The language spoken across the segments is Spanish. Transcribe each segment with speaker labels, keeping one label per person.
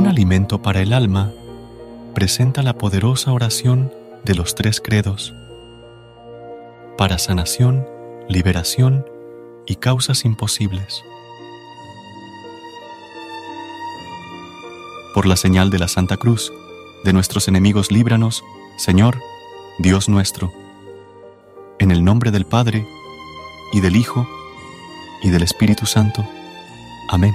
Speaker 1: Un alimento para el alma presenta la poderosa oración de los tres credos para sanación, liberación y causas imposibles. Por la señal de la Santa Cruz, de nuestros enemigos líbranos, Señor, Dios nuestro. En el nombre del Padre, y del Hijo, y del Espíritu Santo. Amén.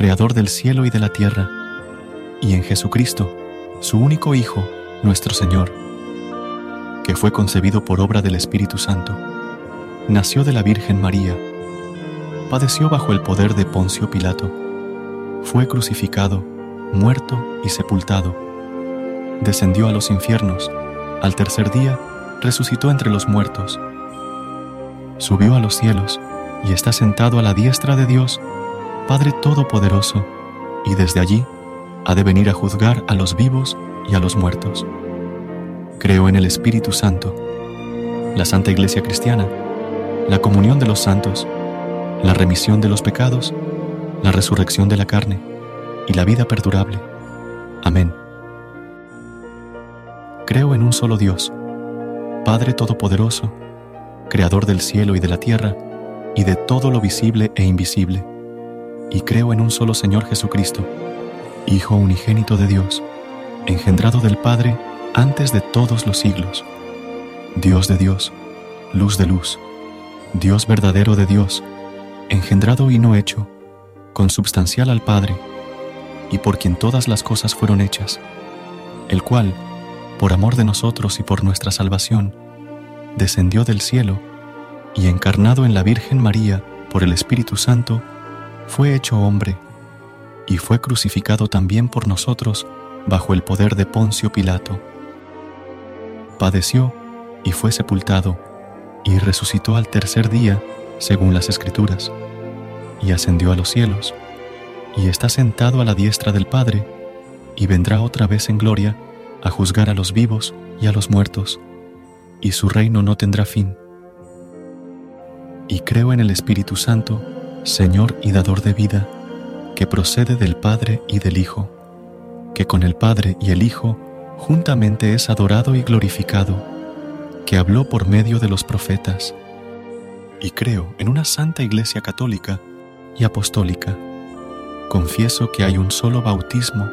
Speaker 1: Creador del cielo y de la tierra, y en Jesucristo, su único Hijo, nuestro Señor, que fue concebido por obra del Espíritu Santo, nació de la Virgen María, padeció bajo el poder de Poncio Pilato, fue crucificado, muerto y sepultado, descendió a los infiernos, al tercer día resucitó entre los muertos, subió a los cielos y está sentado a la diestra de Dios, Padre Todopoderoso, y desde allí ha de venir a juzgar a los vivos y a los muertos. Creo en el Espíritu Santo, la Santa Iglesia Cristiana, la comunión de los santos, la remisión de los pecados, la resurrección de la carne y la vida perdurable. Amén. Creo en un solo Dios, Padre Todopoderoso, Creador del cielo y de la tierra, y de todo lo visible e invisible y creo en un solo Señor Jesucristo, Hijo unigénito de Dios, engendrado del Padre antes de todos los siglos, Dios de Dios, luz de luz, Dios verdadero de Dios, engendrado y no hecho, consubstancial al Padre, y por quien todas las cosas fueron hechas, el cual, por amor de nosotros y por nuestra salvación, descendió del cielo y encarnado en la Virgen María por el Espíritu Santo, fue hecho hombre y fue crucificado también por nosotros bajo el poder de Poncio Pilato. Padeció y fue sepultado y resucitó al tercer día según las Escrituras, y ascendió a los cielos, y está sentado a la diestra del Padre, y vendrá otra vez en gloria a juzgar a los vivos y a los muertos, y su reino no tendrá fin. Y creo en el Espíritu Santo, Señor y dador de vida, que procede del Padre y del Hijo, que con el Padre y el Hijo juntamente es adorado y glorificado, que habló por medio de los profetas. Y creo en una santa Iglesia católica y apostólica. Confieso que hay un solo bautismo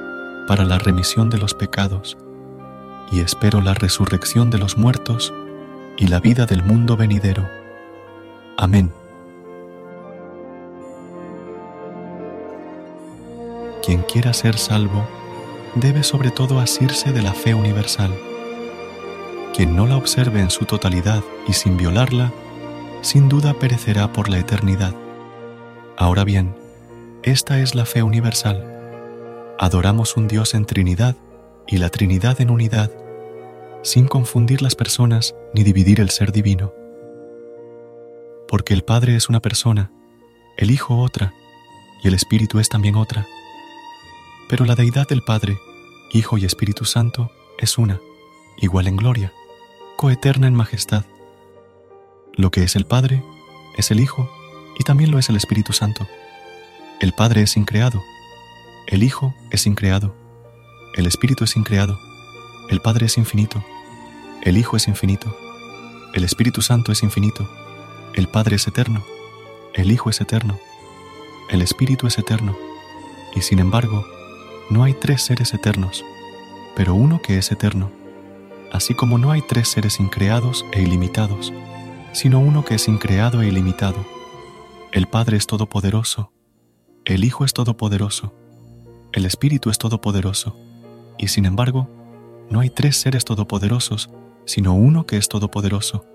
Speaker 1: para la remisión de los pecados, y espero la resurrección de los muertos y la vida del mundo venidero. Amén. Quien quiera ser salvo debe sobre todo asirse de la fe universal. Quien no la observe en su totalidad y sin violarla, sin duda perecerá por la eternidad. Ahora bien, esta es la fe universal. Adoramos un Dios en Trinidad y la Trinidad en unidad, sin confundir las personas ni dividir el ser divino. Porque el Padre es una persona, el Hijo otra, y el Espíritu es también otra pero la deidad del Padre, Hijo y Espíritu Santo es una, igual en gloria, coeterna en majestad. Lo que es el Padre es el Hijo y también lo es el Espíritu Santo. El Padre es increado, el Hijo es increado, el Espíritu es increado, el Padre es infinito, el Hijo es infinito, el Espíritu Santo es infinito, el Padre es eterno, el Hijo es eterno, el Espíritu es eterno, y sin embargo, no hay tres seres eternos, pero uno que es eterno, así como no hay tres seres increados e ilimitados, sino uno que es increado e ilimitado. El Padre es todopoderoso, el Hijo es todopoderoso, el Espíritu es todopoderoso, y sin embargo, no hay tres seres todopoderosos, sino uno que es todopoderoso.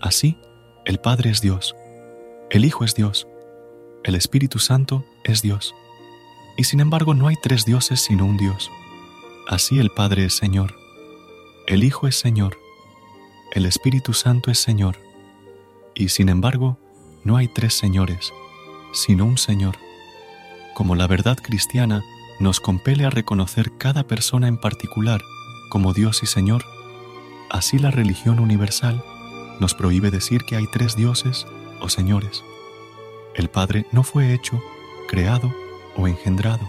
Speaker 1: Así, el Padre es Dios, el Hijo es Dios, el Espíritu Santo es Dios. Y sin embargo no hay tres dioses sino un Dios. Así el Padre es Señor, el Hijo es Señor, el Espíritu Santo es Señor. Y sin embargo no hay tres señores, sino un Señor. Como la verdad cristiana nos compele a reconocer cada persona en particular como Dios y Señor, así la religión universal nos prohíbe decir que hay tres dioses o señores. El Padre no fue hecho, creado o engendrado.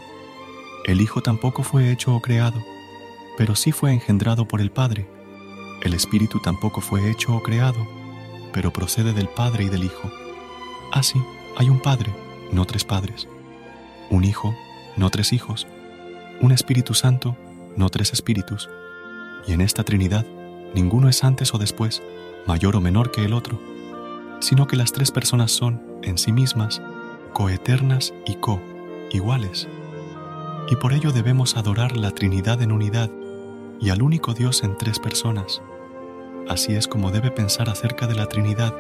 Speaker 1: El Hijo tampoco fue hecho o creado, pero sí fue engendrado por el Padre. El Espíritu tampoco fue hecho o creado, pero procede del Padre y del Hijo. Así, hay un Padre, no tres padres. Un Hijo, no tres hijos. Un Espíritu Santo, no tres espíritus. Y en esta Trinidad, ninguno es antes o después, mayor o menor que el otro, sino que las tres personas son, en sí mismas, coeternas y co, iguales. Y por ello debemos adorar la Trinidad en unidad y al único Dios en tres personas. Así es como debe pensar acerca de la Trinidad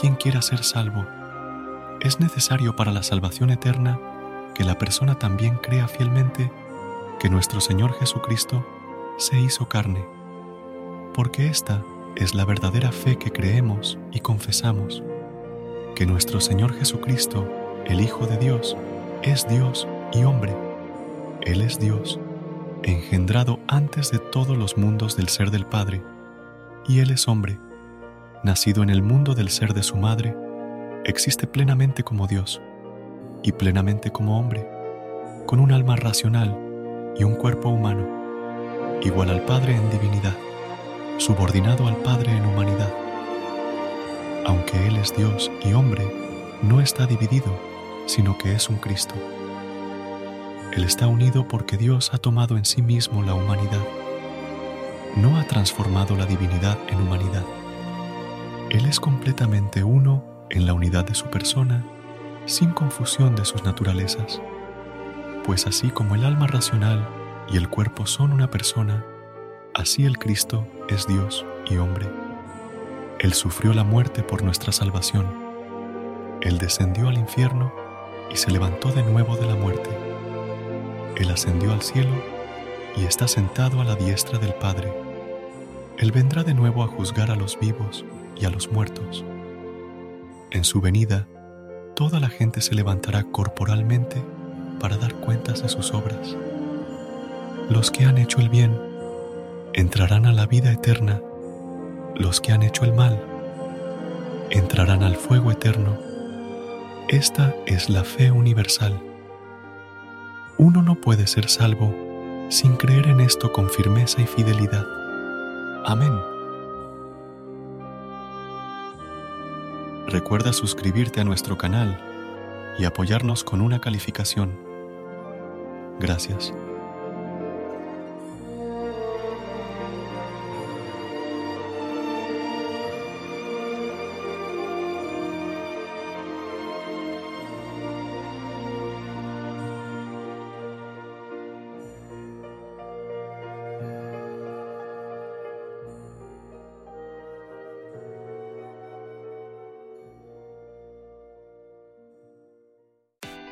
Speaker 1: quien quiera ser salvo. Es necesario para la salvación eterna que la persona también crea fielmente que nuestro Señor Jesucristo se hizo carne, porque esta es la verdadera fe que creemos y confesamos, que nuestro Señor Jesucristo, el Hijo de Dios, es Dios y hombre. Él es Dios, engendrado antes de todos los mundos del ser del Padre, y Él es hombre, nacido en el mundo del ser de su madre, existe plenamente como Dios y plenamente como hombre, con un alma racional y un cuerpo humano, igual al Padre en divinidad subordinado al Padre en humanidad. Aunque Él es Dios y hombre, no está dividido, sino que es un Cristo. Él está unido porque Dios ha tomado en sí mismo la humanidad. No ha transformado la divinidad en humanidad. Él es completamente uno en la unidad de su persona, sin confusión de sus naturalezas. Pues así como el alma racional y el cuerpo son una persona, Así el Cristo es Dios y hombre. Él sufrió la muerte por nuestra salvación. Él descendió al infierno y se levantó de nuevo de la muerte. Él ascendió al cielo y está sentado a la diestra del Padre. Él vendrá de nuevo a juzgar a los vivos y a los muertos. En su venida, toda la gente se levantará corporalmente para dar cuentas de sus obras. Los que han hecho el bien entrarán a la vida eterna los que han hecho el mal, entrarán al fuego eterno. Esta es la fe universal. Uno no puede ser salvo sin creer en esto con firmeza y fidelidad. Amén. Recuerda suscribirte a nuestro canal y apoyarnos con una calificación. Gracias.